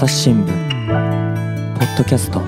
朝日新聞ポッドキャスト。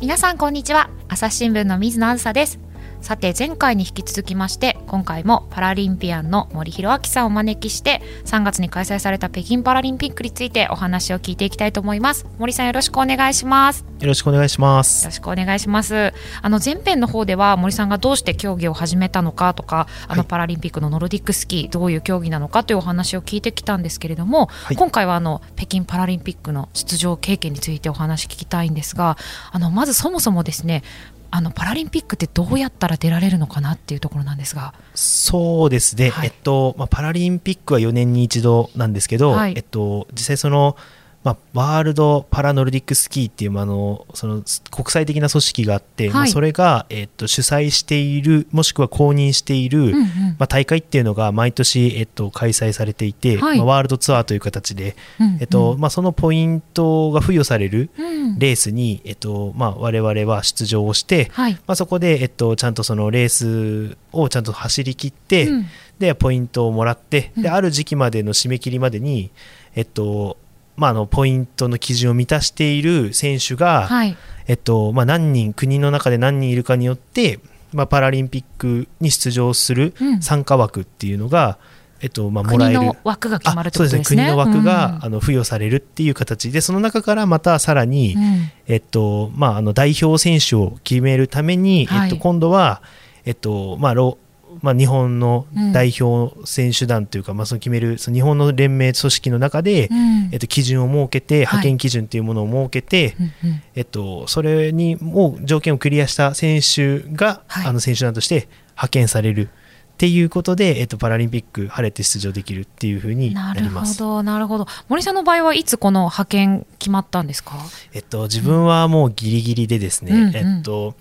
皆さんこんにちは。朝日新聞の水野あずさです。さて前回に引き続きまして今回もパラリンピアンの森弘明さんをお招きして3月に開催された北京パラリンピックについてお話を聞いていきたいと思います。森さんよろしくお願いします。よろしくお願いしまよすろしくお願いします。あの前編の方では森さんがどうして競技を始めたのかとかあのはいパラリンピックのノルディックスキーどういう競技なのかというお話を聞いてきたんですけれども、い。今回はあの北京パラリンピックの出場経験についてお話聞きたいんですがあのまずそもそもですねあのパラリンピックってどうやったら出られるのかなっていうところなんですが。そうですね、はい。えっとまあ、パラリンピックは4年に一度なんですけど、はい。えっと、実際その、まあ、ワールドパラノルディックスキーっていう、まあ、あのその国際的な組織があって、まあ、はいそれが、えっと、主催しているもしくは公認している、うんうん。まあ、大会っていうのが毎年、えっと、開催されていて、はい。まあ、ワールドツアーという形で、うんえっとまあ、そのポイントが付与されるうんレースに、えっとまあ、我々は出場をして、はい。まあ、そこで、えっと、ちゃんとそのレースをちゃんと走り切って、うん。でポイントをもらって、うん。である時期までの締め切りまでに、えっとまあ、あのポイントの基準を満たしている選手が、はい。えっとまあ、何人国の中で何人いるかによって、まあ、パラリンピックに出場するうん。参加枠っていうのが、えっとまあ、もらえる。国の枠が決まるとですね。あそうですね。国の枠が、うん。あの付与されるっていう形でその中からまたさらに、うん。えっとまあ、あの代表選手を決めるために、はい。えっと、今度は、えっとまあロまあ、日本の代表選手団というか、まあ、その決めるその日本の連盟組織の中で、うん。えっと、基準を設けて派遣基準というものを設けて、うんうん。えっと、それにもう条件をクリアした選手が、はい。あの選手団として派遣されるっていうことで、えっと、パラリンピック晴れて出場できるっていうふうになるほなります。どなるほど。森さんの場合はいつこの派遣決まったんですか？えっと、自分はもうギリギリでですね、うんうん。えっと、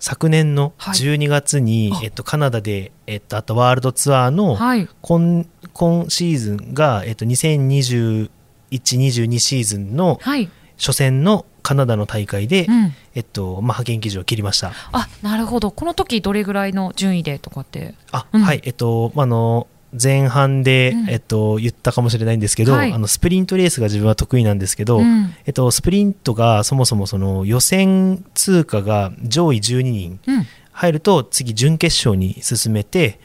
昨年のはい。12月に、あ。えっと、カナダで、えっと、あったワールドツアーのはい。今今シーズンが、えっと、2021-22シーズンのはい、初戦のカナダの大会で、うん、えっとまあ、派遣基準を切りました。あなるほど。この時どれぐらいの順位でとかって？あ、うん。はい、えっと、まああの、前半で、うん。えっと、言ったかもしれないんですけど、はい。あのスプリントレースが自分は得意なんですけど、うん。えっと、スプリントがそもそもその予選通過が上位12人うん。入ると次準決勝に進めて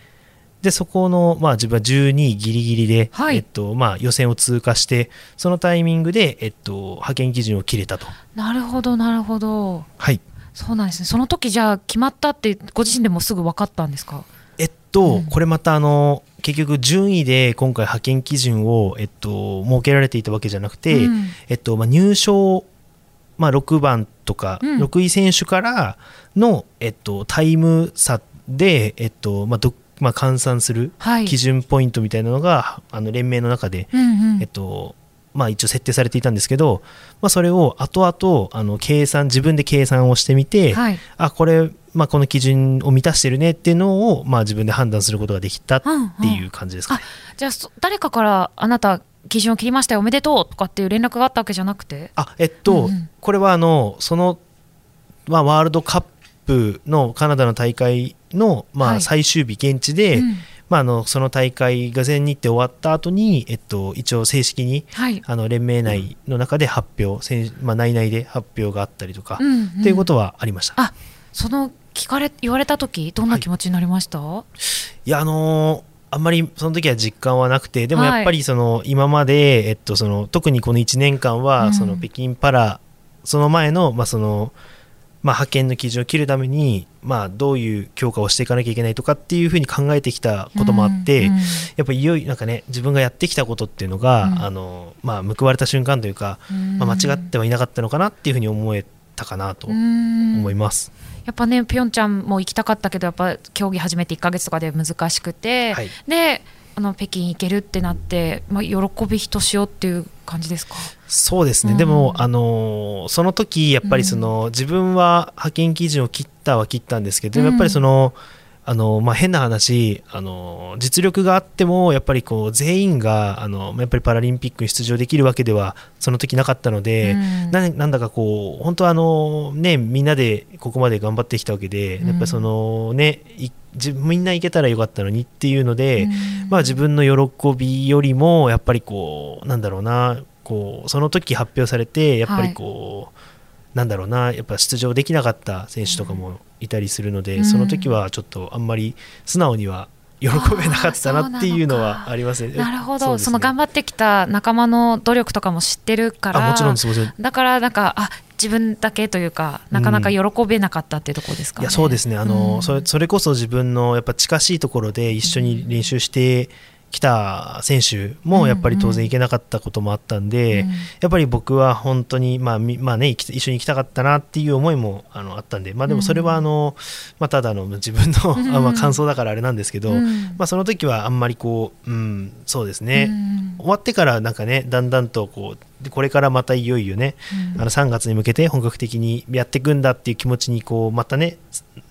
でそこの、まあ、自分は12位ギリギリで、はい。えっとまあ、予選を通過してそのタイミングで、えっと、派遣基準を切れたと。なるほどなるほど。はい。そうなんですね。その時じゃあ決まったってご自身でもすぐ分かったんですか？えっと、うん。これまたあの結局順位で今回派遣基準を、えっと、設けられていたわけじゃなくて、うん。えっとまあ、入賞、まあ、6番とか、うん。6位選手からの、えっと、タイム差で、えっとまあどまあ、換算するはい。基準ポイントみたいなのが、あの連盟の中で、うんうん。えっとまあ、一応設定されていたんですけど、まあ、それを後々あの計算自分で計算をしてみて、はい。あこれ、まあ、この基準を満たしてるねっていうのを、まあ、自分で判断することができたっていう感じですかね。じゃあそ誰かからあなた基準を切りましたよおめでとうとかっていう連絡があったわけじゃなくて？あえっと、うんうん。これはあのその、まあ、ワールドカップのカナダの大会の、まあ、はい。最終日現地で、うん。まあ、あのその大会が全日程終わった後に、えっと、一応正式にはい。あの連盟内の中で発表、選まあ、内々で発表があったりとか、うんうん。っていうことはありました。あその聞かれ言われた時どんな気持ちになりました、いやあのーあんまりその時は実感はなくてでもはい。やっぱりその今まで、えっと、その特にこの1年間うん。はその北京パラ、その前の,、まあそのまあ、派遣の基準を切るために、まあ、どういう強化をしていかなきゃいけないとかっていうふうに考えてきたこともあって、やっぱりいよいよなんかね自分がやってきたことっていうのが、うん。あのまあ、報われた瞬間というか、まあ、間違ってはいなかったのかなっていうふうに思えたかなとうん。思います。やっぱねピョンチャンも行きたかったけどやっぱ競技始めて1か月とかで難しくて、はい。であの北京行けるってなって、まあ、喜びひとしおっていう感じですか？そうですね、うん。でも、あのーその時やっぱりその、自分は派遣基準を切ったは切ったんですけど、うんやっぱりそのあのまあ、変な話あの実力があってもやっぱりこう全員があのやっぱりパラリンピックに出場できるわけではその時なかったので、うん。ななんだかこう本当はあの、ね、みんなでここまで頑張ってきたわけで、うん。やっぱりその、ね、みんな行けたらよかったのにっていうので、うん。まあ、自分の喜びよりもやっぱりこうなんだろうなこうその時発表されてやっぱりこう、なんだろうなやっぱ出場できなかった選手とかもいたりするので、うん。その時はちょっとあんまり素直には喜べなかったなっていうのはありますね。なるほど。そ,、ね。の頑張ってきた仲間の努力とかも知ってるからあもちろんです。もちろんだからなんかあ自分だけというかなかなか喜べなかったっていうところですか、ね。いやそうですね。あの、うん。それそれこそ自分のやっぱ近しいところで一緒に練習してきた選手もやっぱり当然行けなかったこともあったんで、うん。やっぱり僕は本当に、まあみまあね、一緒に行きたかったなっていう思いもあのあったんで、まあ、でもそれはあの、まあ、ただの自分の、まあ、感想だからあれなんですけど、うん。まあ、その時はあんまりこう、うん、そうですね、うん。終わってからなんかねだんだんとこうでこれからまたいよいよね、うん。あの3月に向けて本格的にやっていくんだっていう気持ちにこうまたね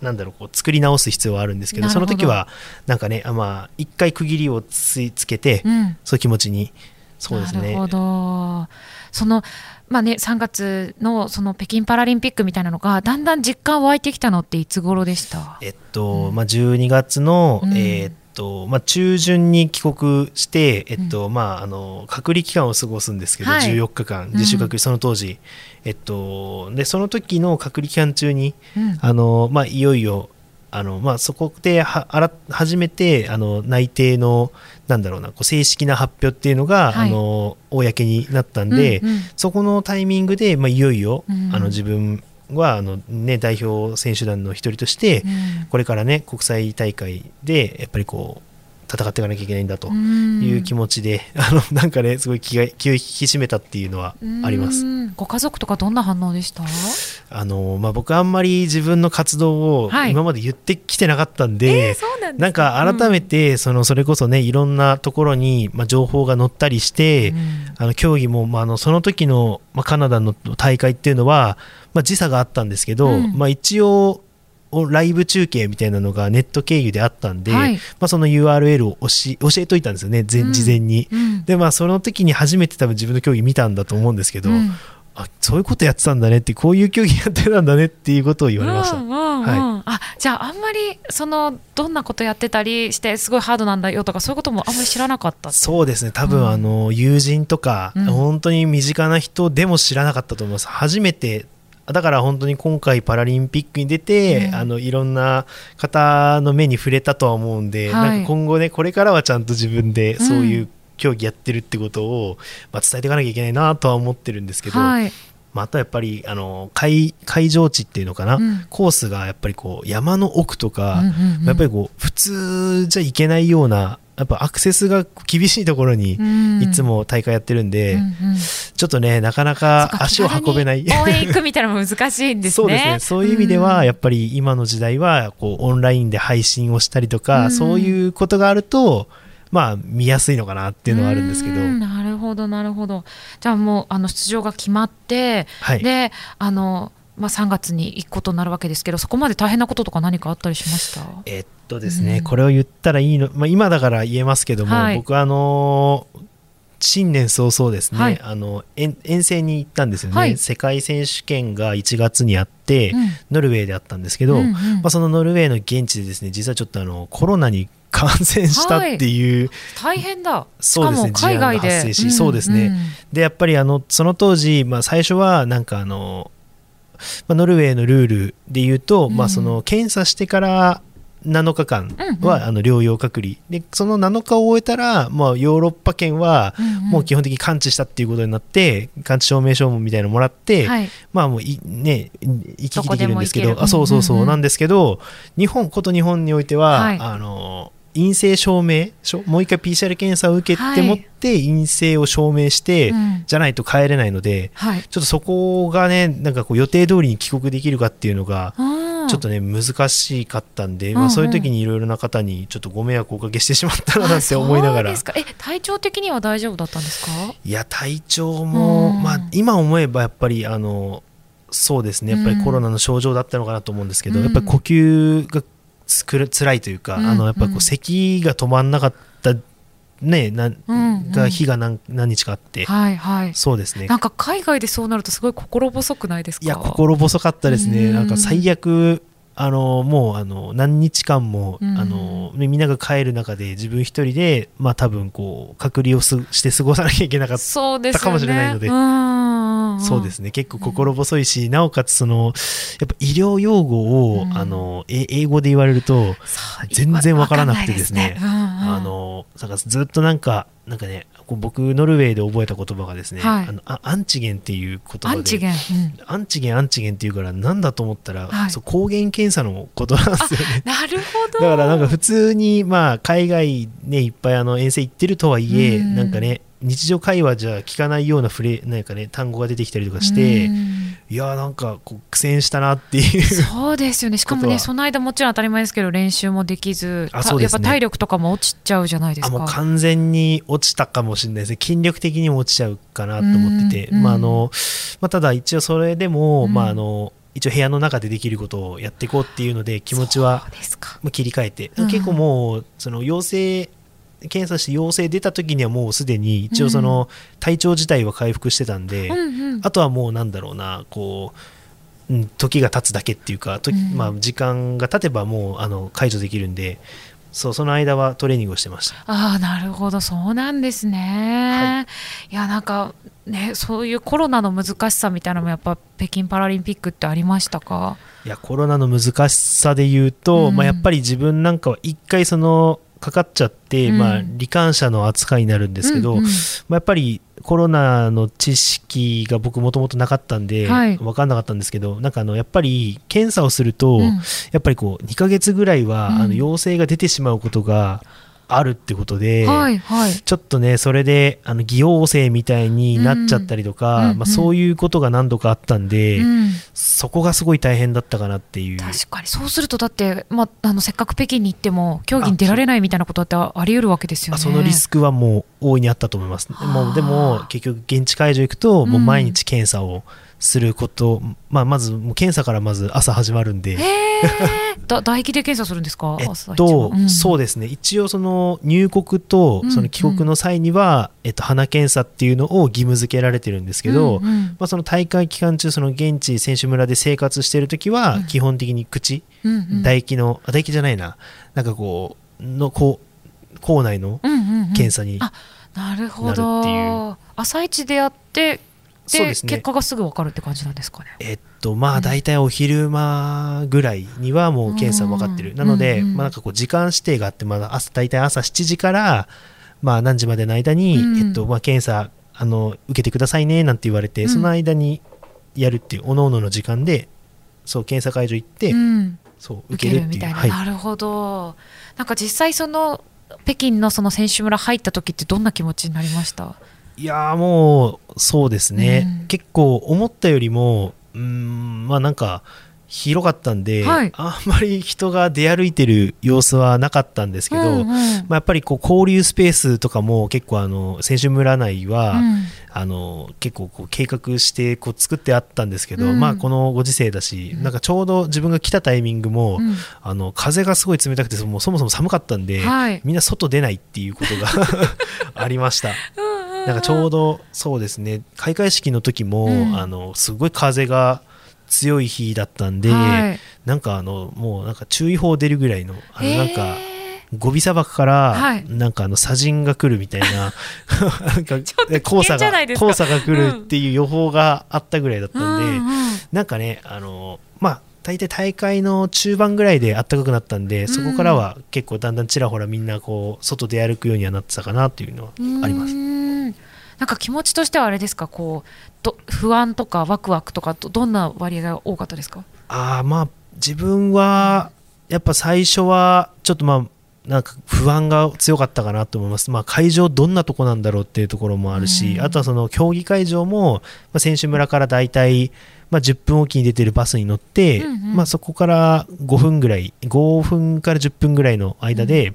なんだろうこう作り直す必要はあるんですけどその時はなんかねあまあ一回区切りをついつけて、うん。そういう気持ちにそうですね。なるほど。そのまあね3月のその北京パラリンピックみたいなのがだんだん実感湧いてきたのっていつ頃でした？えっと、うんまあ、12月の、うん。えーっとまあ、中旬に帰国して、えっとまあ、あの隔離期間を過ごすんですけど、はい。14日間自主隔離、その当時、えっと、でその時の隔離期間中にうん。あの、まあ、いよいよあの、まあ、そこではあら初めてあの内定のなんだろうなこう正式な発表っていうのが、はい。あの公になったんで、うんうん。そこのタイミングで、まあ、いよいよ、うん。あの自分はあの、ね、代表選手団の一人として、うん。これからね国際大会でやっぱりこう戦っていかなきゃいけないんだという気持ちで、あのなんかねすごい気が気を引き締めたっていうのはあります。うんご家族とかどんな反応でした？あのまあ、僕あんまり自分の活動をはい。今まで言ってきてなかったんで、えーそうなんか改めてそのそれこそねいろんなところにまあ情報が載ったりして、うん。あの競技もまああのその時のまあカナダの大会っていうのはまあ時差があったんですけど、うん。まあ一応おライブ中継みたいなのがネット経由であったんで、はい。まあ、その URL を教え教えといたんですよね前うん事前に。うん。でまあその時に初めて多分自分の競技見たんだと思うんですけど、うん。あそういうことやってたんだねってこういう競技やってたんだねっていうことを言われました。うんうんうん。はあじゃああんまりそのどんなことやってたりしてすごいハードなんだよとかそういうこともあんまり知らなかったそうですね。多分、うん。あの友人とか、うん。本当に身近な人でも知らなかったと思います。初めてだから本当に今回パラリンピックに出て、うん。あのいろんな方の目に触れたとは思うんで、はい。なんか今後ねこれからはちゃんと自分でそういう競技やってるってことを、まあ、伝えていかなきゃいけないなとは思ってるんですけど、はい。まあ、あとはやっぱりあの会会場地っていうのかな、うん。コースがやっぱりこう山の奥とか、うんうんうん。やっぱりこう普通じゃいけないようなやっぱアクセスが厳しいところにうん。いつも大会やってるんで、うんうん。ちょっとねなかなそか足を運べない。応援行くみたいなのも難しいんですね。そうですね。そういう意味ではんやっぱり今の時代はこうオンラインで配信をしたりとか、うん。そういうことがあるとまあ見やすいのかなっていうのはあるんですけど、うん。なるほどなるほど。じゃあもうあの出場が決まって、はい。であの、まあ、3月に行くことになるわけですけどそこまで大変なこととか何かあったりしました？えっとですね、うん。これを言ったらいいの、まあ、今だから言えますけども、はい。僕はあのー新年早々ですね、はい。あの遠遠征に行ったんですよね、はい。世界選手権が1月にあって、うん。ノルウェーであったんですけど、うんうん。まあ、そのノルウェーの現地でですね実はちょっとあのコロナに 感染したっていう、大変だ。そうですね海外で。事案が発生しそうですね。ん。でやっぱりあのその当時、まあ、最初はなんかあの、まあ、ノルウェーのルールで言うと、うん。まあ、その検査してから7日間うんうん。はあの療養隔離。でその7日を終えたら、まあ、ヨーロッパ圏はうんうん。もう基本的に完治したっていうことになって完治証明書みたいなのもらって、はい。まあもういね行き来できるんですけどあそうそうそう、うんうんうんなんですけど日本こと日本においては、はい。あの陰性証明書もう一回 PCR 検査を受けてもって陰性を証明して、うん。じゃないと帰れないのではい。ちょっとそこがねなんかこう予定通りに帰国できるかっていうのがちょっとね難しかったんで、うんうん。まあ、そういう時にいろいろな方にちょっとご迷惑をおかけしてしまったななんて思いながら。え体調的には大丈夫だったんですか？いや体調も、うん。まあ、今思えばやっぱりあのそうですね。やっぱりコロナの症状だったのかなと思うんですけど、うん。やっぱり呼吸がつくる辛いというか、うんあのやっぱこう咳が止まんなかったねなうんうん。が日が何何日かあって、はいはい。そうですね。なんか海外でそうなるとすごい心細くないですか？いや心細かったですね、うん。なんか最悪あのもうあの何日間も、うん。あのみんなが帰る中で自分一人でまあ多分こう隔離をすして過ごさなきゃいけなかったかもしれないので。うんそうですね。結構心細いし、なおかつそのやっぱ医療用語を、うん。あのえ英語で言われると全然わからなくてですね。ね。うんうん。ずっとなんかなんかね僕ノルウェーで覚えた言葉がですね、はい。あのあアンチゲンっていう言葉でアンチゲン、うん。アンチゲンアンチゲンっていうからなんだと思ったら、はい。そう抗原検査のことなんですよね。なるほど。だからなんか普通にまあ海外ねいっぱいあの遠征行ってるとはいえ、うん。なんかね日常会話じゃ聞かないようなフレなんかね単語が出てきたりとかして、うん。いやーなんかこう苦戦したなっていう。そうですよね。しかもねその間もちろん当たり前ですけど練習もできずた あそうですね。やっぱ体力とかも落ちちゃうじゃないですか。あもう完全に落ちたかもしれないですね。筋力的にも落ちちゃうかなと思ってて、うんまああのまあ、ただ一応それでも、うん。まああの一応部屋の中でできることをやっていこうっていうので気持ちは切り替えて、うん。結構もうその陽性検査して陽性出た時にはもうすでに一応その体調自体は回復してたんで、あとはもうなんだろうなこう、うん、時が経つだけっていうか、まあ、時間が経てばもうあの解除できるんでそうその間はトレーニングをしてました。ああなるほど。そうなんですね、い、やなんかねそういうコロナの難しさみたいなのもやっぱ北京パラリンピックってありましたか？いやコロナの難しさで言うと、うん。まあ、やっぱり自分なんかは一回そのかかっちゃって、うん。まあ、罹患者の扱いになるんですけど、うんうん。まあ、やっぱりコロナの知識が僕もともとなかったんで、はい。分かんなかったんですけどなんかあのやっぱり検査をすると、うん。やっぱりこう2ヶ月ぐらいは、うん。あの陽性が出てしまうことがあるってことで、はいはいちょっとねそれであの偽陽性みたいになっちゃったりとか、うんうんまあ、そういうことが何度かあったんで、うんそこがすごい大変だったかなっていう。確かにそうするとだって、まあ、あのせっかく北京に行っても競技に出られないみたいなことってあり得るわけですよね。あそのリスクはもう大いにあったと思います。はあもうでも結局現地会場行くともう毎日検査をすること、まあ、まずもう検査からまず朝始まるんで。だ唾液で検査するんですか？えっと、番うん。そうですね。一応その入国とうんその帰国の際には、えっと、鼻検査っていうのを義務付けられてるんですけど、うんうん。まあ、その大会期間中その現地選手村で生活してる時はうん。基本的に口、うんうん。唾液のあ唾液じゃないな。なんかこうのこう口内のうんうんうん。検査に、あなるほなるっていど朝一でやってでそうですね。結果がすぐ分かるって感じなんですかね。えっとまうんあ大体お昼間ぐらいにはもう検査分かってる、うん。なので、うんうんまあ、なんかこう時間指定があって、まあ、朝大体朝7時から、まあ、何時までの間に、うんえっとまあ、検査あの受けてくださいねなんて言われて、うん。その間にやるっていうおののの時間でそう検査会場行って、うん。そう受受けるっていうけるみたいな、はい、なるほど。なんか実際その北京のその選手村入った時ってどんな気持ちになりました？いやーもうそうですね、うん。結構思ったよりもうーんまあなんか広かったんで、はい。あんまり人が出歩いてる様子はなかったんですけど、うんうん。まあ、やっぱりこう交流スペースとかも結構あの選手村内は、うん。あの結構こう計画してこう作ってあったんですけど、うん。まあこのご時世だし、うん。なんかちょうど自分が来たタイミングも、うん。あの風がすごい冷たくてもうそもそも寒かったんで、はい。みんな外出ないっていうことが ありました。なんかちょうどそうですね。開会式の時も、うん。あのすごい風が強い日だったんで、はい。なんかあのもうなんか注意報出るぐらいのあのなんかへゴビ砂漠から、はい。なんかあの砂塵が来るみたいな なんかちょっと危険黄砂が黄砂が来るっていう予報があったぐらいだったんで、うんうん。なんかねあのまあ大体大会の中盤ぐらいで暖かくなったんで、そこからは結構だんだんちらほらみんなこう外出歩くようにはなってたかなっていうのはあります。なんか気持ちとしてはあれですかこうど不安とかワクワクとかどどんな割合が多かったですか？ああまあ自分はやっぱ最初はちょっとまあなんか不安が強かったかなと思います、まあ、会場どんなとこなんだろうっていうところもあるし、うん。あとはその競技会場も、まあ、選手村から大体、まあ、10分おきに出てるバスに乗って、うんうん。まあ、そこから5分ぐらい5分から10分ぐらいの間で、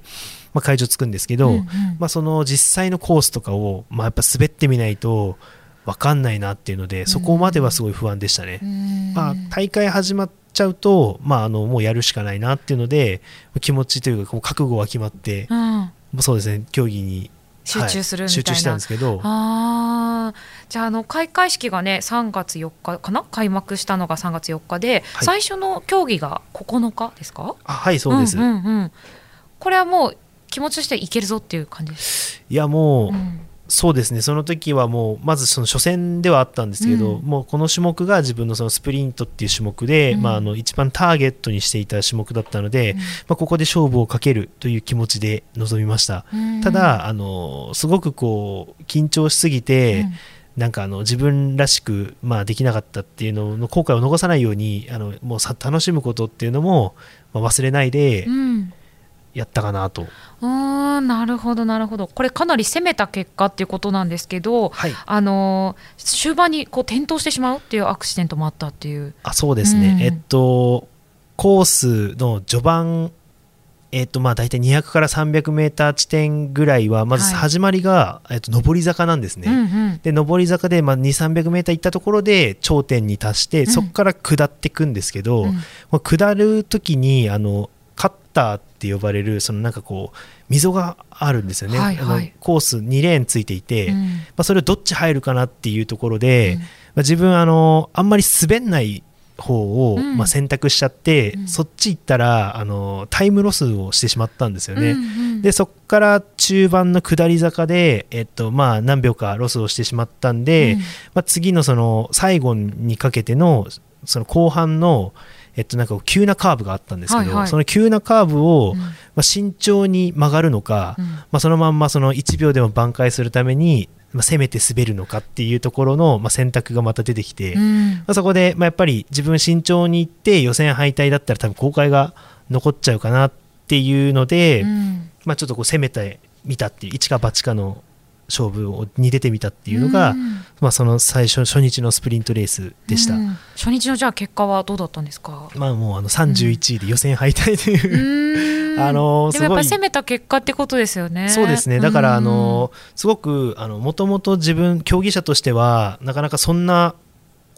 まあ、会場着くんですけど、うんうん。まあ、その実際のコースとかを、まあ、やっぱ滑ってみないと分かんないなっていうのでそこまではすごい不安でしたね。うーん。まあ、大会始まっちゃうと、まあ、あのもうやるしかないなっていうので気持ちというかこう覚悟が決まって、うん、そうですね競技に集中するみたいな、はい集中したんですけど。あー。じゃああの開会式がね3月4日かな？開幕したのが3月4日で、はい。最初の競技が9日ですか？あはいそうです、んうんうん、これはもう気持ちとしてはいけるぞっていう感じです、いやもう、うんそうですね。その時はもうまずその初戦ではあったんですけど、うん。もうこの種目が自分のそのスプリントっていう種目で、うん。まあ、あの一番ターゲットにしていた種目だったので、まあ、ここで勝負をかけるという気持ちで臨みました。うん。ただあのすごくこう緊張しすぎて、うん。なんかあの自分らしく、まあ、できなかったっていうのの後悔を逃さないようにあのもうさ楽しむことっていうのも、まあ、忘れないでうんやったかなと、うーんなるほどなるほど。これかなり攻めた結果っていうことなんですけどはい、あのー終盤にこう転倒してしまうっていうアクシデントもあったっていう。あそうですね、うん。えっとコースの序盤えっとまあ大体200から300メーター地点ぐらいはまずはい。始まりが、えっと、上り坂なんですね、うんうん。で上り坂で、まあ、2 3 0 0メーター行ったところで頂点に達して、ん。そこから下っていくんですけど、うん。まあ下る時にあのターって呼ばれるそのなんかこう溝があるんですよね、はいはい。あのコース2レーンついていて、うん。まあ、それをどっち入るかなっていうところで、うん。まあ、自分あのあんまり滑んない方を、うん。まあ、選択しちゃって、うん。そっち行ったらあのタイムロスをしてしまったんですよね。うんうん。でそこから中盤の下り坂で、えっとまあ、何秒かロスをしてしまったんで、うん。まあ、次のその最後にかけてのその後半の、えっと、なんか急なカーブがあったんですけど、はいはい。その急なカーブを、うん。まあ、慎重に曲がるのか、うん。まあ、そのまんまその1秒でも挽回するために、まあ、攻めて滑るのかっていうところの、まあ、選択がまた出てきて、まうん。あ、そこで、まあ、やっぱり自分慎重にいって予選敗退だったら多分後悔が残っちゃうかなっていうので、うん。まあ、ちょっとこう攻めてみたっていう一か八かの勝負をに出てみたっていうのが、うん。まあ、その最初初日のスプリントレースでした。うん。初日のじゃあ結果はどうだったんですか？まあもうあの31位で予選敗退という、あのでもやっぱり攻めた結果ってことですよね。そうですね。だからあうんのすごくもともと自分競技者としてはなかなかそんな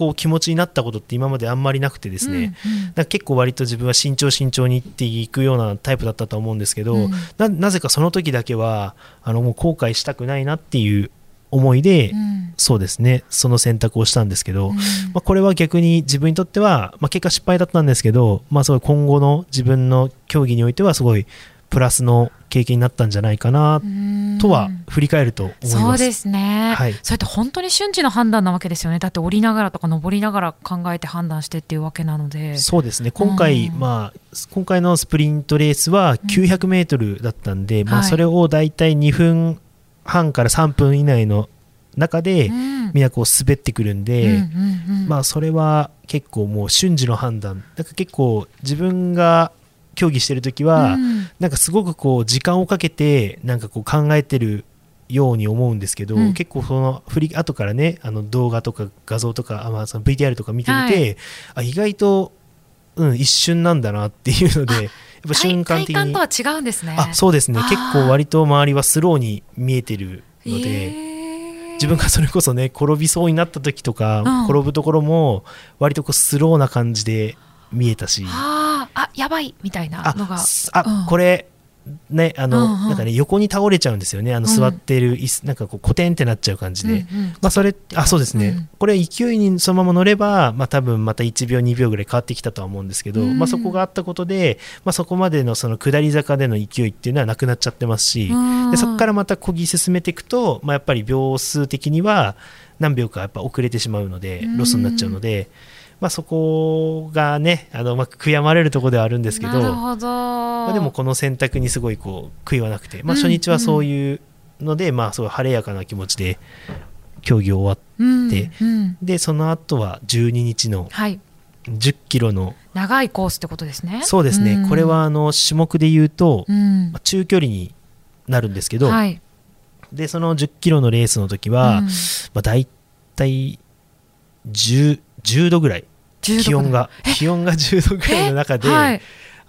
こう気持ちになったことって今まであんまりなくてですね、うんうん。結構割と自分は慎重慎重にいっていくようなタイプだったと思うんですけど、うん。ななぜかその時だけはあのもう後悔したくないなっていう思いで、うん。そうですね。その選択をしたんですけど、うん。まあ、これは逆に自分にとっては、まあ、結果失敗だったんですけど、まあ、すごい今後の自分の競技においてはすごいプラスの経験になったんじゃないかなうん。とは振り返ると思います。そうですね、はい。それって本当に瞬時の判断なわけですよね。だって降りながらとか登りながら考えて判断してっていうわけなので。そうですね。今回、うん。まあ、今回のスプリントレースは900メートルだったんで、まあ、はい。それをだいたい2分半から3分以内の中で、うん。みんなこう滑ってくるんで、うんうんうんまあそれは結構もう瞬時の判断。だから結構自分が競技してる時は、うんなんかすごくこう時間をかけてなんかこう考えてるように思うんですけど、うん。結構その振り後からねあの動画とか画像とかあ、まあ、その VTR とか見てみて、はい。あ意外と、うん、一瞬なんだなっていうのでやっぱ瞬間的に体体感とは違うんですね。あそうですね。結構割と周りはスローに見えてるので。へー。自分がそれこそね転びそうになった時とか、うん。転ぶところも割とこうスローな感じで見えたし。あーあやばいみたいなあのが。すあ、うん。これねあの、うんうん。なんかね横に倒れちゃうんですよね。あのうん。座ってる椅子、なんかこうコテンってなっちゃう感じで、うんうん。まあそれあそうですね、うんこれ勢いにそのまま乗ればまあ多分また1秒2秒ぐらい変わってきたとは思うんですけど、うん。まあそこがあったことでまあそこまでのその下り坂での勢いっていうのはなくなっちゃってますし、うん。でそこからまた漕ぎ進めていくと、まあ、やっぱり秒数的には何秒かやっぱ遅れてしまうのでうん。ロスになっちゃうので、まあ、そこがねあの、まあ、悔やまれるところではあるんですけどまあ、でもこの選択にすごいこう悔いはなくて、まあ、うん初日はそういうので、まあ、すごい晴れやかな気持ちで競技を終わっうんでうん。てその後は12日のはい。10キロの長いコースってことですね。そうですね、ん。これはあの種目で言うと、うん。まあ中距離になるんですけど、はい。でその10キロのレースの時は、うん。まあ、大体 10, 10度ぐらい10度気温がえ？気温が10度ぐらいの中で、はい。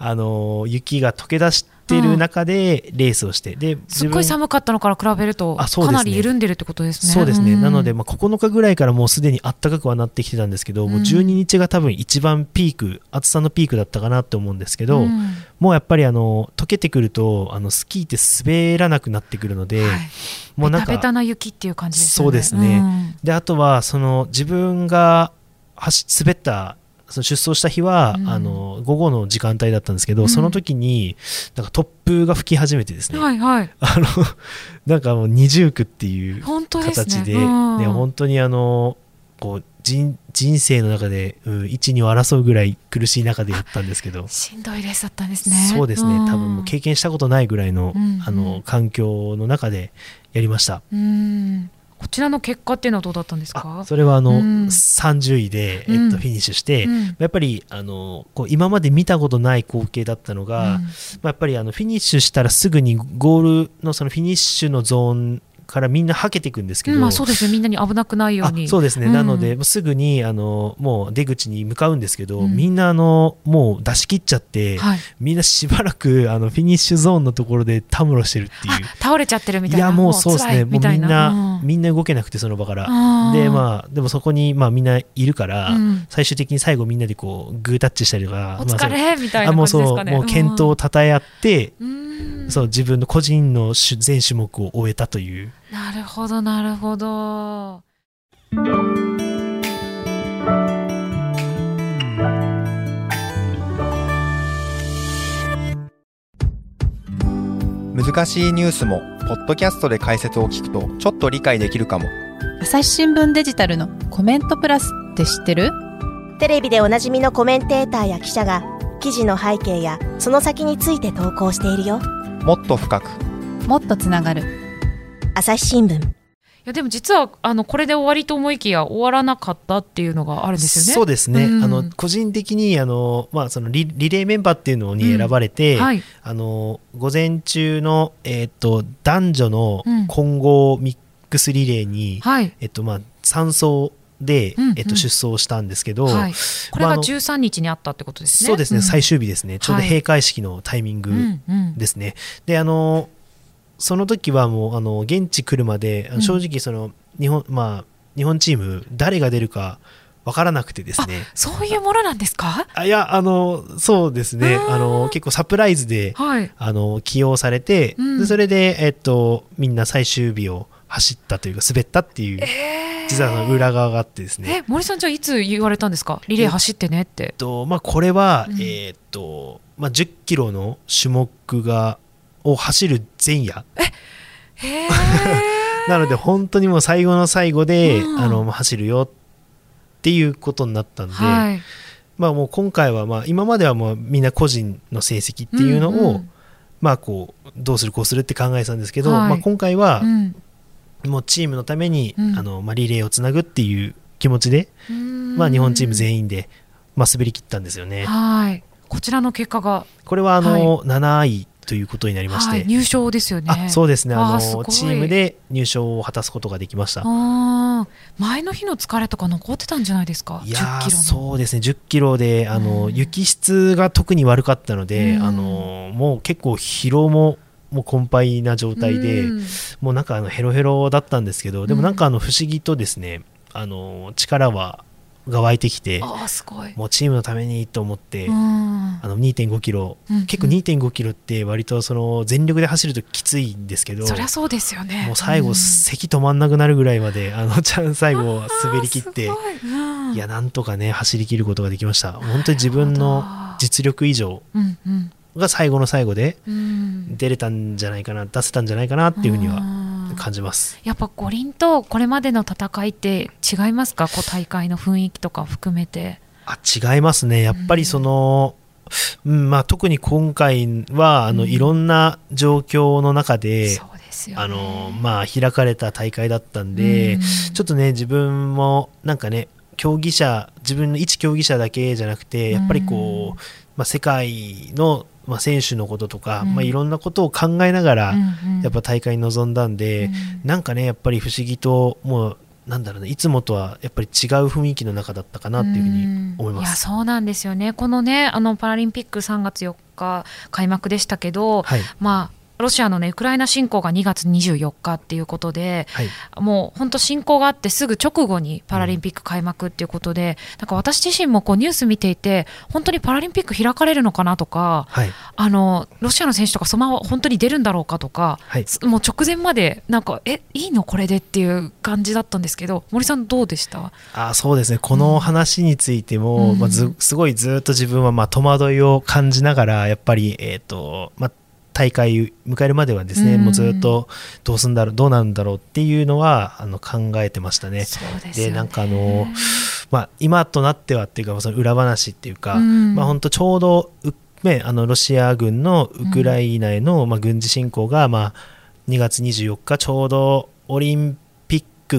あの雪が溶け出してる中でレースをして、ですっごい寒かったのから比べると、ね。かなり緩んでるってことですね。そうですね、ん。なので、まあ、9日ぐらいからもうすでに暖かくはなってきてたんですけど、もううん12日が多分一番ピーク暑さのピークだったかなって思うんですけど、うん。もうやっぱりあの溶けてくるとあのスキーって滑らなくなってくるので、はい。もうなんかベタな雪っていう感じですよね。そうですね。ん。であとはその自分が走滑ったその出走した日は、うん。あの午後の時間帯だったんですけど、うん。その時になんか突風が吹き始めてですね、はいはい。あのなんかもう二重苦っていう本当ですね。形で、うん。ね本当にあのこう人人生の中で、うん、一二を争うぐらい苦しい中でやったんですけど、しんどいレースだったんですね。そうですね、ん。多分もう経験したことないぐらいの,、うん。あの環境の中でやりました。うんこちらの結果っていうのはどうだったんですあかそれはあの、うん。30位で、えっうん。と、フィニッシュして、うん。やっぱりあのこう今まで見たことない光景だったのが、まあ、やっぱりあのフィニッシュしたらすぐにゴールのそのフィニッシュのゾーンからみんなはけていくんですけど、うんまあ、そうですね。みんなに危なくないようあにそうですね、うん。なのでもうすぐにあのもう出口に向かうんですけど、うん。みんなあのもう出し切っちゃって、はい、みんなしばらくあのフィニッシュゾーンのところでたむろしてるっていう。あ倒れちゃってるみたいな。いやもうそうですね、もうみんな、うん。みんな動けなくて、その場から。で、まあ、でもそこに、まあ、みんないるから、うん。最終的に最後みんなでこう、グータッチしたりとか、おまあ疲れみたいなあもうそう、感じですかね。もう健闘をたたえ合って、うんそう、自分の個人の種全種目を終えたという。なるほどなるほど。難しいニュースもポッドキャストで解説を聞くとちょっと理解できるかも。朝日新聞デジタルのコメントプラスって知ってる？テレビでおなじみのコメンテーターや記者が記事の背景やその先について投稿しているよもっと深く。もっとつながる。朝日新聞。いやでも実はあのこれで終わりと思いきや終わらなかったっていうのがあるんですよね。そうですね、うん。あの個人的にあの、まあ、そのリリレーメンバーっていうのに選ばれて、はい、あの午前中の、えー、と男女のうん。混合ミックスリレーに、はい、えっとまあ、3走で、うんうん。えっと、出走したんですけど、はい。これがまああの13日にあったってことですね。そうですね、ん。最終日ですね、ちょうどはい。閉会式のタイミングですね。で、あの、その時はもう、あの、現地来るまで、正直、その、日本、まあ、日本チーム、誰が出るかわからなくてですね。そういうものなんですか？あいや、あの、そうですね、あの、結構サプライズで、はい。あの、起用されて、うん。でそれで、えっと、みんな最終日を走ったというか、滑ったっていう、えー、実は裏側があってですね。え森さんじゃあいつ言われたんですか？リレー走ってねってえっ。とまあ、これは、うんえーっとまあ、10キロの種目がを走る前夜。へー。なので本当にもう最後の最後で、うん。あのまあ走るよっていうことになったんで、はい。まあ、もう今回は、まあ、今まではもうみんな個人の成績っていうのを、んん。まあ、こうどうするこうするって考えてたんですけど、はい。まあ、今回はうんもうチームのために、うん。あのまあ、リレーをつなぐっていう気持ちで、まあ、日本チーム全員で、まあ、滑り切ったんですよね。はい。こちらの結果が、これはあの、7位ということになりまして、はい、入賞ですよね。あそうですね。あのチームで入賞を果たすことができました。前の日の疲れとか残ってたんじゃないですか？いや10ーキロの。そうですね。10キロであの、うん。雪質が特に悪かったので、うん。あのもう結構疲労ももう困憊な状態で、うん。もうなんかあのヘロヘロだったんですけどでもうんなんかあの不思議とですねあの力はが湧いてきてもうチームのためにと思って、うん。あの2.5キロ、うん結構2.5キロって割とその全力で走るときついんですけどそりゃそうですよね。もう最後、ん。咳止まんなくなるぐらいまであの ちゃん最後滑り切ってうん。いやなんとかね走り切ることができました。本当に自分の実力以上。うんうんが最後の最後でうん。出れたんじゃないかな出せたんじゃないかなっていうふうにはうん。感じます。やっぱ五輪とこれまでの戦いって違いますか？こう大会の雰囲気とか含めて。あ違いますね。やっぱりその、うんまあ、特に今回はあの、うん。いろんな状況の中でね。あの、まあ、開かれた大会だったんで、うん。ちょっとね自分もなんかね競技者自分の一競技者だけじゃなくてやっぱりこう、うん。まあ、世界の、まあ、選手のこととか、うん。まあ、いろんなことを考えながら、やっぱ大会に臨んだんで、うん。なんかねやっぱり不思議ともうなんだろうねいつもとはやっぱり違う雰囲気の中だったかなっていうふうに思いまやす。そうなんですよね。このねあのパラリンピック3月4日開幕でしたけど、はい。まあロシアのねウクライナ侵攻が2月24日っていうことではい。もう本当侵攻があってすぐ直後にパラリンピック開幕っていうことで、なんか私自身もこうニュース見ていて本当にパラリンピック開かれるのかなとかはい。あのロシアの選手とかそのまま本当に出るんだろうかとか、はい。すもう直前までなんかえいいのこれでっていう感じだったんですけど森さんどうでした？あそうですね。この話についても、うん。まあ、ずすごいずっと自分はまあ戸惑いを感じながらやっぱり、えーとまあ、大会迎えるまではですね、うん。もうずっとどうすんだろうどうなんだろうっていうのはあの考えてましたね。でね。でなんかあの、まあ、今となってはっていうかその裏話っていうか、うん。まあ本当ちょうどうね、あのロシア軍のウクライナへの、まあ、軍事侵攻が、まあ、2月24日ちょうどオリンピック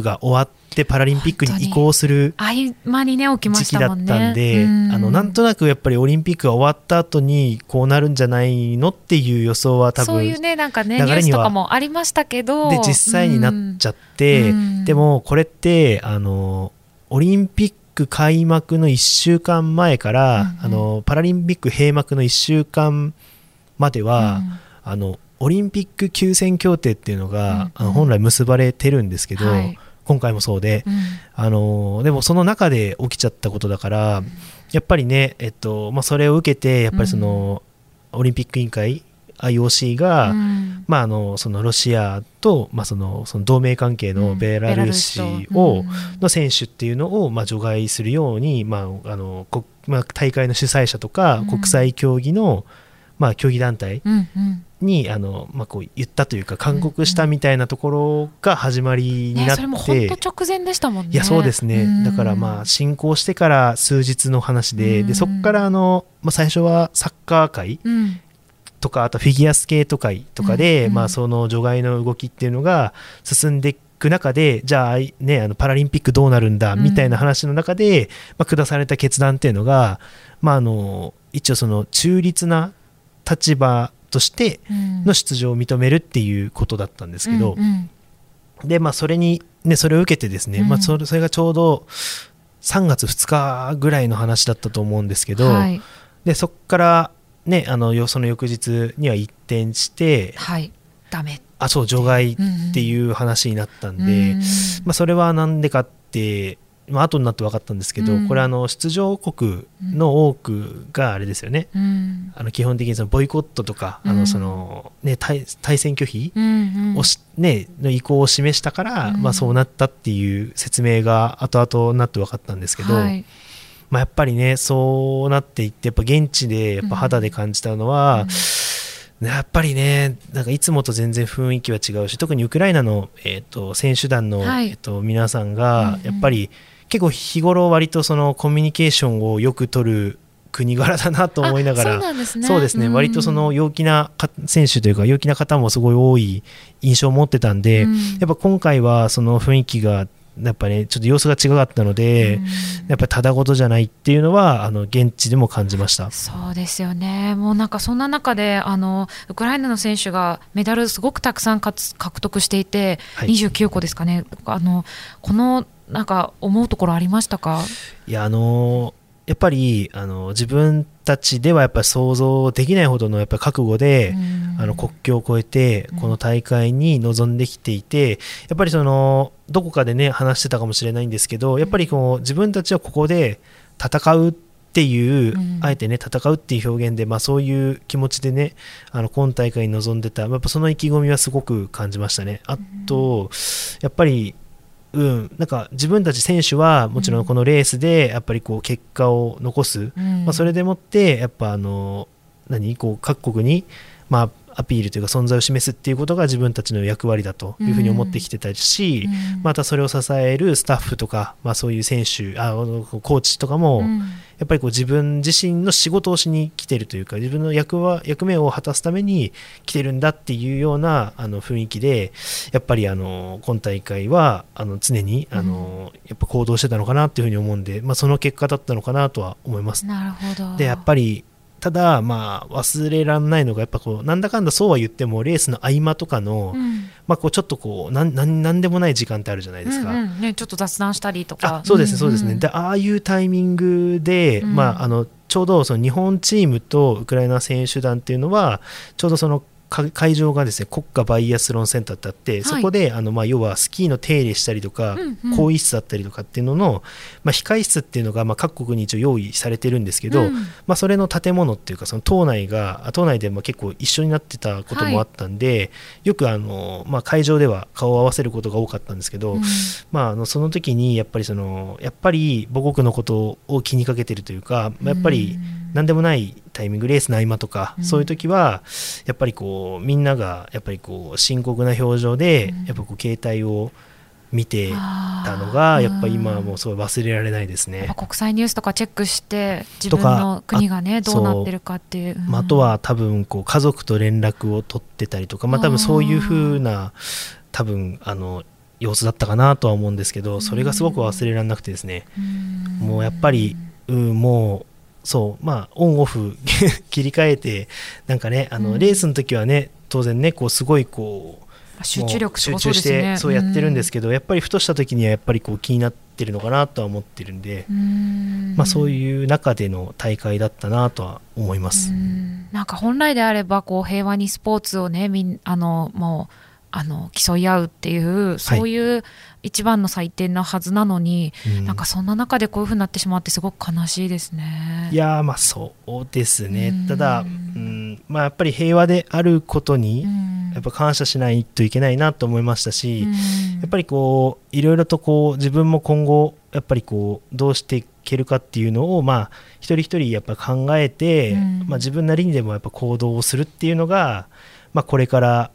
が終わってパラリンピックに移行する合間にね起きま時期だっしたもんで、あのなんとなくやっぱりオリンピックが終わった後にこうなるんじゃないのっていう予想は多分そういうねなんかねニュ流れにはースとかもありましたけど。で実際になっちゃって、うん。でもこれってあのオリンピック開幕の1週間前から、うんうん。あのパラリンピック閉幕の1週間までは、あのオリンピック休戦協定っていうのが、うん。うん本来結ばれてるんですけど、はい。今回もそうで、うん。あのでもその中で起きちゃったことだから、やっぱりね、えっとまあ、それを受けてやっぱりその、オリンピック委員会 IOC が、うん。まあ、あのそのロシアと、まあ、そのその同盟関係のベラルーシを、うん。の選手っていうのを、まあ、除外するように、まああのこまあ、大会の主催者とか、うん。国際競技の、まあ、競技団体うんうん。にあの、まあ、こう言ったというか勧告したみたいなところが始まりになって、ねそれも直前でしたもんね。いやそうですね、うんだからまあ進行してから数日の話で,、うんでそこからあの、まあ、最初はサッカー界うん。とかあとフィギュアスケート界とかで、うんまあ、その除外の動きっていうのが進んでいく中でじゃあ,、ね、あのパラリンピックどうなるんだうん。みたいな話の中で、まあ、下された決断っていうのが、まあ、あの一応その中立な立場としてうん。の出場を認めるっていうことだったんですけど、うんうん。でまあそれにねそれを受けてですね、うん。まあ、それそれがちょうど3月2日ぐらいの話だったと思うんですけど、はい。でそこからねあのよその翌日には一転してはい。ダメあそう除外っっていう話になったんで、まあ、それはなんでかって、まあ後になって分かったんですけど、うんこれあの出場国の多くがあれですよね、うん。あの基本的にそのボイコットとか、あうんのそのね、対対戦拒否うんうんをし、ね、の意向を示したから、うんまあ、そうなったっていう説明が後々になって分かったんですけど、はいまあ、やっぱりねそうなっていってやっぱ現地でやっぱ肌で感じたのは、やっぱりねなんかいつもと全然雰囲気は違うし特にウクライナの、えー、と選手団の、はいえー、と皆さんうんがうんやっぱり結構日頃割とそのコミュニケーションをよく取る国柄だなと思いながらあそうですね。割とその陽気なか選手というか陽気な方もすごい多い印象を持ってたんで、うん。やっぱ今回はその雰囲気がやっぱねちょっと様子が違かったので、うん。やっぱりただごとじゃないっていうのはあの現地でも感じました。そうですよね、もうなんかそんな中であのウクライナの選手がメダルすごくたくさん獲得していて、はい。29個ですかね、あのこのなんか思うところありましたか、いやあのーやっぱりあの自分たちではやっぱり想像できないほどのやっぱり覚悟で、うん。あの国境を越えてうん。この大会に臨んできていて、やっぱりそのどこかでね話してたかもしれないんですけどやっぱりこう自分たちはここで戦うっていう、うん。あえてね戦うっていう表現で、まあ、そういう気持ちでねあの今大会に臨んでたやっぱその意気込みはすごく感じましたね。あとやっぱりうん、なんか自分たち選手はもちろんこのレースでやっぱりこう結果を残す、うん。まあ、それでもってやっぱあの何こう各国に、まあ、アピールというか存在を示すっていうことが自分たちの役割だというふうに思ってきてたし、うん。またそれを支えるスタッフとか、まあ、そういう選手あコーチとかも、うんやっぱりこう自分自身の仕事をしに来てるというか自分の役は役目を果たすために来てるんだっていうようなあの雰囲気でやっぱりあの今大会はあの常にあの、やっぱ行動してたのかなっていうふうに思うんで、まあ、その結果だったのかなとは思います。なるほどでやっぱりただまあ忘れられないのがやっぱこうなんだかんだそうは言ってもレースの合間とかの、うん。まあ、こうちょっとこうなんなんなんでもない時間ってあるじゃないですか。うんうんね、ちょっと雑談したりとか。あそうですね、そうですね、んんでああいうタイミングで、うん。まあ、あのちょうどその日本チームとウクライナ選手団っていうのは、ちょうどそのか会場がですね国家バイアスロンセンターってあって、そこであのまあ要はスキーの手入れしたりとか、うんうん。更衣室だったりとかっていうのの、まあ、控室っていうのがまあ各国に一応用意されてるんですけど、うん。まあ、それの建物っていうかその島内があ島内でまあ結構一緒になってたこともあったんで、よくあの、まあ、会場では顔を合わせることが多かったんですけど、うん。まあ、あのその時にやっぱりそのやっぱり母国のことを気にかけてるというかまあやっぱり何でもないタイミングレースの合間とか、うん。そういう時はやっぱりこうみんながやっぱりこう深刻な表情で、うん。やっぱこう携帯を見てたのがやっぱ今はもううんすごい忘れられないですね。国際ニュースとかチェックして自分の国がねあどうなってるかっていう、まあ、あとは多分こう家族と連絡を取ってたりとか、まあ、多分そういう風な多分あの様子だったかなとは思うんですけどそれがすごく忘れられなくてですね、うん。もうやっぱり、うん、もうそうまあオンオフ 切り替えてなんかねあの、うん。レースの時はね当然ねこうすごいこう集中力集中してそうやってるんですけけど、やっぱりふとした時にはやっぱりこう気になってるのかなとは思ってるんで、まあ、そういう中での大会だったなとは思います。うん。なんか本来であればこう平和にスポーツをねみんあのもうあの競い合うっていうそういう一番の祭典なはずなのに、うん。なんかそんな中でこういうふうになってしまってすごく悲しいですね。いやーまあそうですね、うん。ただ、うんまあ、やっぱり平和であることにうん。やっぱ感謝しないといけないなと思いましたし、うん。やっぱりこういろいろとこう自分も今後やっぱりこうどうしていけるかっていうのをまあ一人一人やっぱ考えて、うん。まあ、自分なりにでもやっぱ行動をするっていうのが、まあ、これから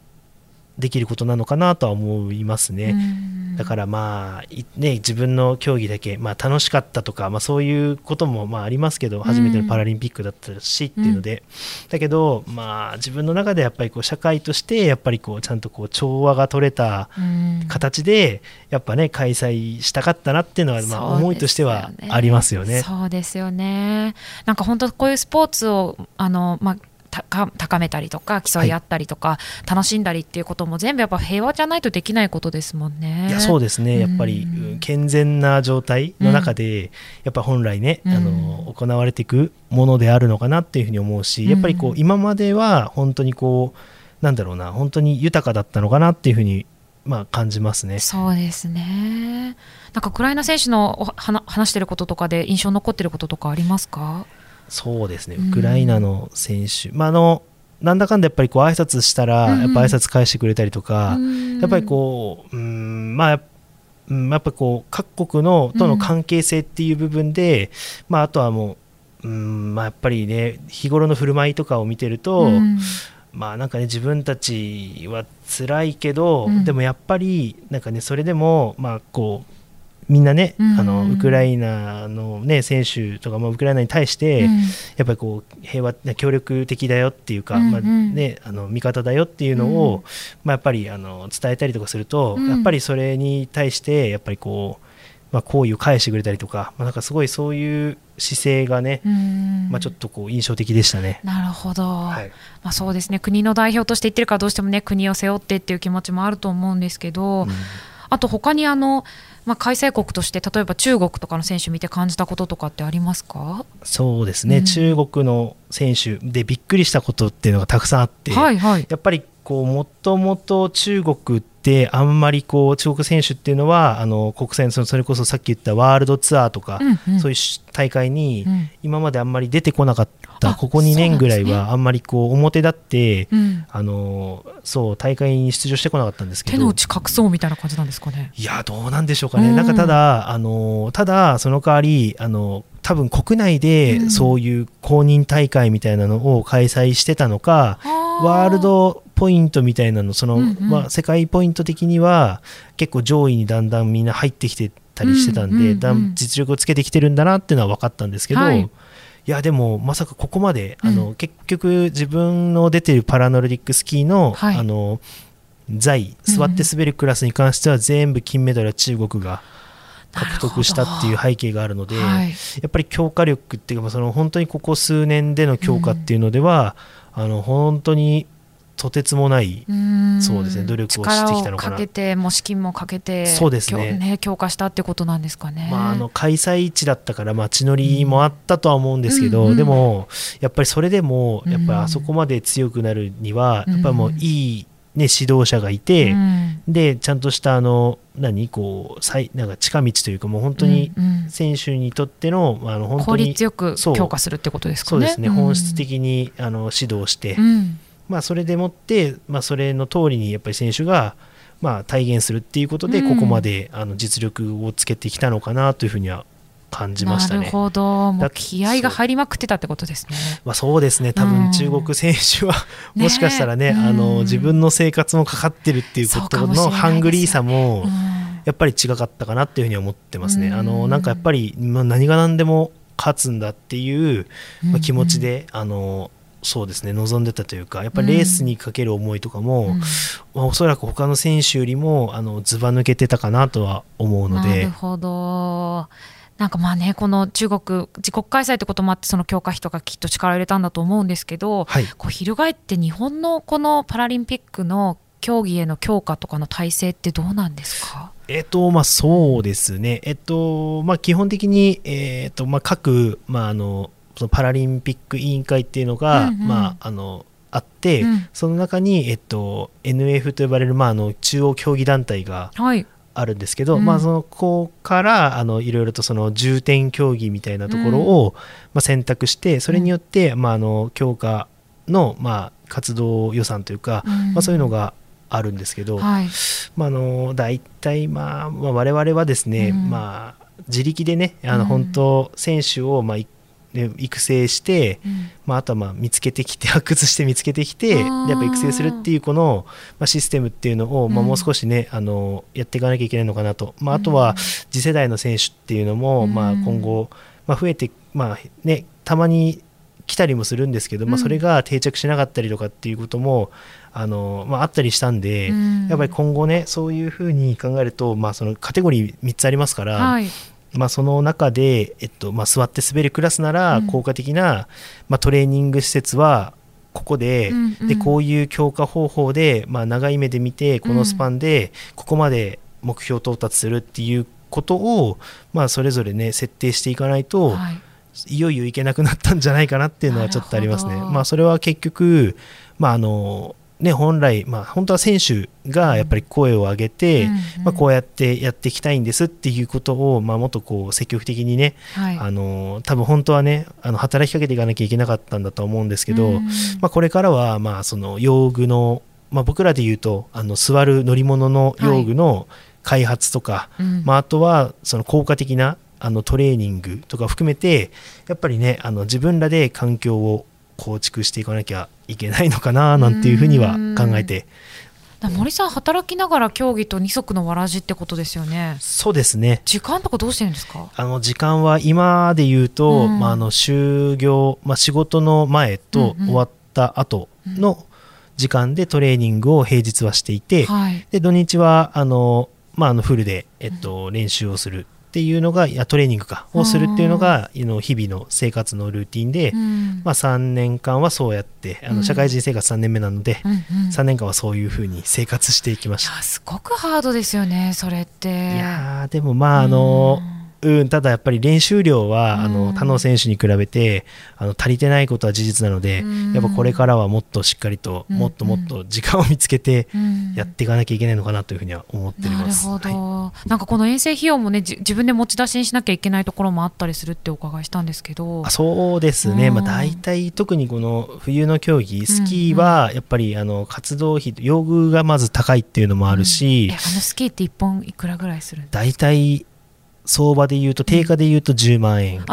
できることなのかなとは思いますね。うんだからまあ、いね、自分の競技だけ、まあ、楽しかったとか、まあ、そういうこともまあありますけど、初めてのパラリンピックだったしっていうので、だけど、まあ、自分の中でやっぱりこう社会としてやっぱりこうちゃんとこう調和が取れたうん形でやっぱね開催したかったなっていうのはまあ思いとしてはありますよね。そうですよね。なんか本当こういうスポーツをあのまあ高めたりとか競い合ったりとか、楽しんだりっていうことも全部やっぱ平和じゃないとできないことですもんね。いやそうですねやっぱり、うんうん健全な状態の中で、やっぱ本来ね、うんあの行われていくものであるのかなっていうふうに思うし、やっぱりこううん今までは本当にこうなんだろうな本当に豊かだったのかなっていうふうにまあ感じますね。そうですね。なんかウクライナ選手のお話話してることとかで印象に残ってることとかありますか？そうですね、うん。ウクライナの選手、まあ、あのなんだかんだやっぱりこう挨拶したら、うんうん。やっぱ挨拶返してくれたりとか、うん。やっぱりこう、うんまあやっうんやっぱこう各国のとの関係性っていう部分で、まあ、あとはもう、うんまあ、やっぱりね日頃の振る舞いとかを見てると、うん。まあなんかね自分たちは辛いけど、うん。でもやっぱりなんかねそれでもまあこうみんなね、うん。あのウクライナの、ね、選手とか、まあ、ウクライナに対して、うん。やっぱりこう平和協力的だよっていうか、まあね、あの味方だよっていうのを、うん。まあ、やっぱりあの伝えたりとかすると、うん。やっぱりそれに対してやっぱりこう、まあ、好意を返してくれたりとか,、まあ、なんかすごいそういう姿勢がね、うん。まあ、ちょっとこう印象的でしたね。なるほど、はい。まあ、そうですね。国の代表として言ってるからどうしてもね国を背負ってっていう気持ちもあると思うんですけど、うん。あと他にあの、まあ、開催国として例えば中国とかの選手見て感じたこととかってありますか、そうですね、うん。中国の選手でびっくりしたことっていうのがたくさんあって、はいはい。やっぱりこうもともと中国ってあんまりこう中国選手っていうのはあの国際のそのそれこそさっき言ったワールドツアーとか、うんうん。そういう大会にうん。今まであんまり出てこなかったあここ2年ぐらいはあんまりこう表立って、うん。あのそう大会に出場してこなかったんですけど。手の内隠そうみたいな感じなんですかね。いやどうなんでしょうかね、うんなんかただあのただその代わりあの多分国内うでん。そういう公認大会みたいなのを開催してたのか、ワールドポイントみたいなのその、うんうん。まあ、世界ポイント的には結構上位にだんだんみんな入ってきてたりしてたんで、うんうんうんだん実力をつけてきてるんだなっていうのは分かったんですけど、はい。い、やでもまさかここまで、あうの結局自分の出てるパラノルディックスキーの,、はい。あの座位座って滑るクラスに関しては全部金メダルは中国が獲得したっていう背景があるので。はい。やっぱり強化力っていうかその本当にここ数年での強化っていうのでは、あの本当にとてつもない、うん。そうですね努力をしてきたのかな。力をかけてもう資金もかけてそうですね。強強化したってことなんですかね。まあ、あの開催地だったから、まあ、地のりもあったとは思うんですけど、うんうん。でもやっぱりそれでもうんやっぱりあそこまで強くなるには、うん。やっぱりもういい、ね、指導者がいて、うん。でちゃんとしたあの何こう最なんか近道というかもう本当に選手にとっての,、まあ、あの本効当に率よく強化するってことですかね。そうですね、ん。本質的にあの指導して、うん。まあ、それでもって、まあ、それの通りにやっぱり選手が、まあ、体現するっていうことで、うん。ここまであの実力をつけてきたのかなというふうには感じましたね。なるほど、もだう気合が入りまくってたってことですね。まあ、そうですね。多うん。分中国選手は、ねもしかしたらね、うん。あの自分の生活もかかってるっていうことのハングリーさもうん。やっぱり違かったかなっていうふうに思ってますね。うん。あのなんかやっぱり、まあ、何が何でも勝つんだっていう、まあ、気持ちで、あのそうですね望んでたというかやっぱりレースにかける思いとかも、うん。まあ、おそらく他の選手よりもあのずば抜けてたかなとは思うのなでるほど。なんかまあね、この中国、自国開催ってこともあって、その強化費とかきっと力を入れたんだと思うんですけど、はい。こう翻って日本のこのパラリンピックの競技への強化とかの体制ってどうなんですか？えっとまあそうですね。えっとまあ基本的にえっとまあ各まああのそのパラリンピック委員会っていうのが、うんうん。まああのあって、うん。その中にえっと NF と呼ばれるまああの中央競技団体がはい。あるんですけど、うん、まあ、そのこからあのいろいろとその重点競技みたいなところを、まあ、選択してそれによって、まあ、あの強化の、まあ、活動予算というか、まあ、そういうのがあるんですけど、はい、まあ、あの大体、まあまあ、我々はですね、まあ、自力でねあの本当選手をまあで育成して、うん、まあ、あとはまあ見つけてきて 発掘して見つけてきてやっぱ育成するっていうこの、まあ、システムっていうのを、まあ、もう少しね、うん、あのやっていかなきゃいけないのかなと、まあ、あとは次世代の選手っていうのも、まあ、今後、まあ、増えて、まあね、たまに来たりもするんですけど、まあ、それが定着しなかったりとかっていうことも、あのまあ、あったりしたんで、やっぱり今後ねそういうふうに考えると、まあ、そのカテゴリー3つありますから。はい。まあ、その中で、えっとまあ、座って滑るクラスならうん効果的な、まあ、トレーニング施設はここで,、うんうんでこういう強化方法で、まあ、長い目で見てこのスパンでここまで目標到達するっていうことを、まあ、それぞれね設定していかないと、はい。いよいよいけなくなったんじゃないかなっていうのはちょっとありますね。まあそれは結局、まああのね、本来、まあ、本当は選手がやっぱり声を上げて、うんうん。まあ、こうやってやっていきたいんですっていうことを、まあ、もっとこう積極的にね、はい。あの多分本当はねあの働きかけていかなきゃいけなかったんだと思うんですけど、うん。まあ、これからはまあその用具の、まあ、僕らで言うとあの座る乗り物の用具の開発とか、うん。まあ、あとはその効果的なあのトレーニングとか含めてやっぱりねあの自分らで環境を構築していかなきゃいけないのかな なんていうふうには考えて。森さん働きながら競技と二足のわらじってことですよね。そうですね。時間とかどうしてるんですか？あの時間は今で言うと、うん。まあ、あの就業、まあ、仕事の前とうんうん。終わった後の時間でトレーニングを平日はしていて、はい。で土日はあの、まあ、あのフルで、えっと、練習をするっていうのがいやトレーニングかをするっていうのがあの日々の生活のルーティンで、うん。まあ、3年間はそうやってあうん。の社会人生活3年目なので、うんうん。3年間はそういうふうに生活していきました。すごくハードですよねそれって。いやーでもまああの、うん、ただやっぱり練習量はあうん。の他の選手に比べてあの足りてないことは事実なので、うん。やっぱこれからはもっとしっかりと、うん。もっともっと時間を見つけてうん。やっていかなきゃいけないのかなというふうには思っておりなるます。ほど、はい。なんかこの遠征費用もねじ自分で持ち出しにしなきゃいけないところもあったりするってお伺いしたんですけど。あそうですね、うん。まあ、大体特にこの冬の競技スキーはやっぱりあの活動費用具がまず高いっていうのもあるし、えあのスキーって1本いくらぐらいするんですか？大体相場で言うと定価で言うと10万円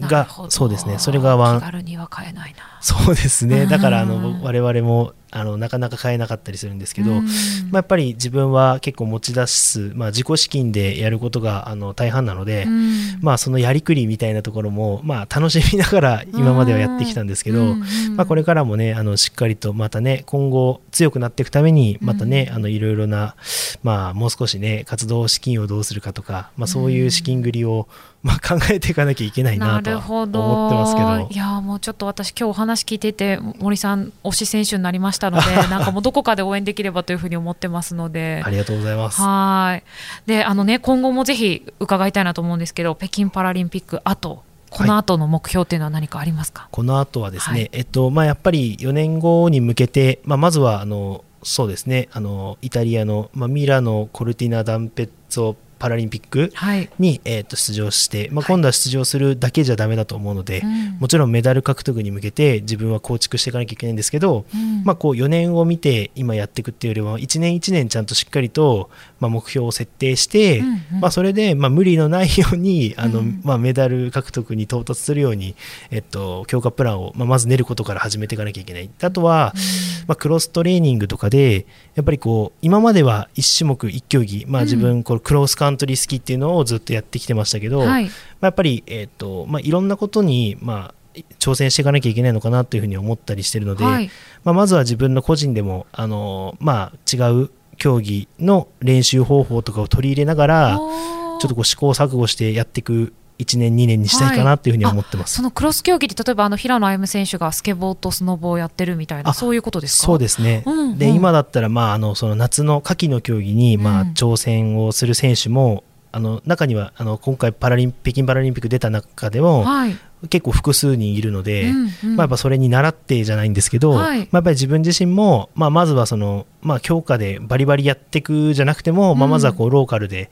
がそうですね。それがワン。気軽には買えないな。そうですね。だからあうんの我々もあのなかなか買えなかったりするんですけど、うん。まあ、やっぱり自分は結構持ち出す、まあ、自己資金でやることがあの大半なので、うん。まあ、そのやりくりみたいなところも、まあ、楽しみながら今まではやってきたんですけど、うんうんまあ、これからもねあのしっかりとまたね今後強くなっていくためにまたね、あのいろいろな、まあ、もう少しね活動資金をどうするかとか、まあ、そういう資金繰りを、まあ、考えていかなきゃいけないなとは思ってますけど。いやもうちょっと私今日お話聞いてて森さん推し選手になりましたので なんかもうどこかで応援できればというふうに思ってますので。ありがとうございます。はい。であのね今後もぜひ伺いたいなと思うんですけど北京パラリンピックあとこの後の目標っていうのは何かありますか、はい、この後はですね、はい、えっとまあ、やっぱり4年後に向けて、まあ、まずはあのそうですねあのイタリアの、まあ、ミラノ・コルティナ・ダンペッツォパラリンピックに、はい、えー、と出場して、まあ、今度は出場するだけじゃだめだと思うので、はい、もちろんメダル獲得に向けて自分は構築していかなきゃいけないんですけど、うん、まあ、こう4年を見て今やっていくっていうよりは1年1年ちゃんとしっかりと、まあ、目標を設定して、まあ、それで、まあ、無理のないようにあの、うん、まあ、メダル獲得に到達するように、えっと、強化プランを、まあ、まず練ることから始めていかなきゃいけない。あとは、うん、まあ、クロストレーニングとかでやっぱりこう今までは1種目1競技、まあ、自分これクロスカントリースキーっていうのをずっとやってきてましたけど、はい、まあ、やっぱり、えーとまあ、いろんなことに、まあ、挑戦していかなきゃいけないのかなというふうに思ったりしてるので、はい、まあ、まずは自分の個人でもあの、まあ、違う競技の練習方法とかを取り入れながらちょっとこう試行錯誤してやっていく1年2年にしたいかなとい。うふうに思ってます、はい、そのクロス競技って例えばあの平野歩夢選手がスケボーとスノボをやってるみたいなそういうことですか？そうですね、うんうん、で今だったら、まあ、あのその夏の夏季の競技に、まあ、挑戦をする選手も、あの中にはあの今回パラリン北京パラリンピック出た中でも、はい、結構複数人いるので、うんうん、まあ、やっぱそれに倣ってじゃないんですけど、はい、まあ、やっぱり自分自身も、まあ、まずはその、まあ、強化でバリバリやっていくじゃなくても、まあ、まずはこうローカルで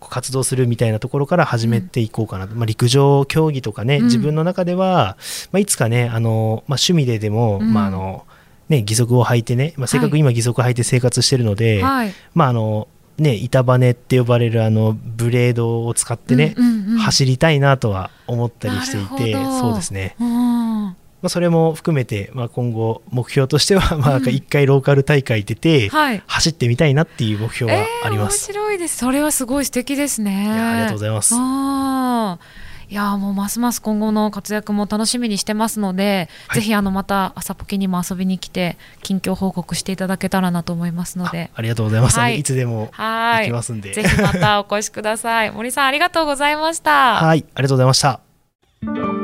活動するみたいなところから始めていこうかな、うん、まあ、陸上競技とかね、自分の中では、まあ、いつかねあの、まあ、趣味ででも、まああのね、義足を履いてね、まあ、せっかく今義足履いて生活してるので、はい、まああのね、板バネって呼ばれるあのブレードを使ってね、うんうんうん、走りたいなとは思ったりしていてそうですね、まあ、それも含めて、まあ、今後目標としては まあ1回ローカル大会出て、走ってみたいなっていう目標はあります、えー、面白いです。それはすごい素敵ですね。ありがとうございます。いやもうますます今後の活躍も楽しみにしてますので、はい、ぜひあのまた朝ポケにも遊びに来て近況報告していただけたらなと思いますので。ありがとうございます、はい、いつでも行きますんで。ぜひまたお越しください。森さんありがとうございました。はいありがとうございました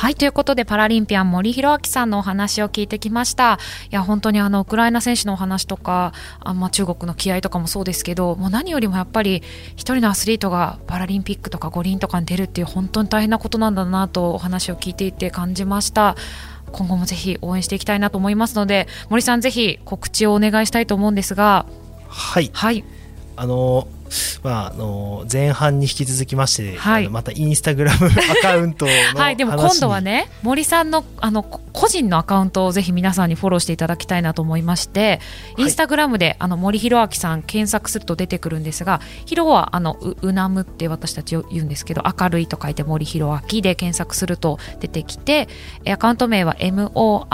はいということでパラリンピアン森弘明さんのお話を聞いてきました。いや本当にあのウクライナ選手のお話とかあ、まあ、中国の気合とかもそうですけどもう何よりもやっぱり一人のアスリートがパラリンピックとか五輪とかに出るっていう本当に大変なことなんだなとお話を聞いていて感じました。今後もぜひ応援していきたいなと思いますので森さんぜひ告知をお願いしたいと思うんですが。はい、はい、あのまあ、あの前半に引き続きまして、はい、またインスタグラム アカウントのはい。でも今度はね森さんのあの個人のアカウントをぜひ皆さんにフォローしていただきたいなと思いましてインスタグラムで、あの森弘明さん検索すると出てくるんですが「ひろ」はあのううなむって私たち言うんですけど明るいと書いて森弘明で検索すると出てきてアカウント名は MORICH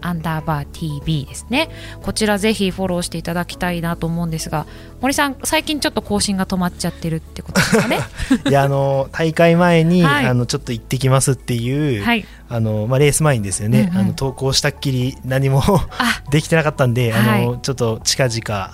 アンダーバー TV ですね。こちらぜひフォローしていただきたいなと思うんですが森さん最近ちょっと更新が止まっちゃってるってことですかね？いやあの大会前に、はい、あのちょっと行ってきますっていう、はい、あのまあ、レース前にですよね、うんうん、あの投稿したっきり何も できてなかったんで、あの、はい、ちょっと近々近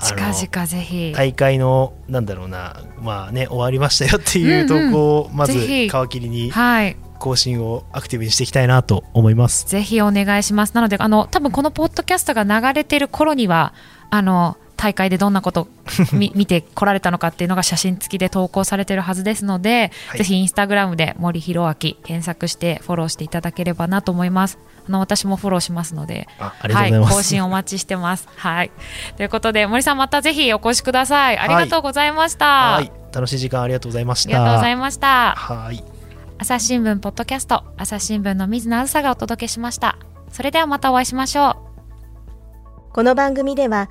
々ぜひ。大会のなんだろうなまあね終わりましたよっていう投稿をまず皮切りに、はい。更新をアクティブにしていきたいなと思います。ぜひお願いします。なのであの多分このポッドキャストが流れてる頃にはあの大会でどんなこと 見てこられたのかっていうのが写真付きで投稿されてるはずですので、はい、ぜひインスタグラムで森弘明検索してフォローしていただければなと思います。あの私もフォローしますので、はい、更新お待ちしてます。はい、ということで森さんまたぜひお越しください。ありがとうございました。はい、楽しい時間ありがとうございました。ありがとうございました。はい。朝日新聞ポッドキャスト朝日新聞の水野あずさがお届けしました。それではまたお会いしましょう。この番組では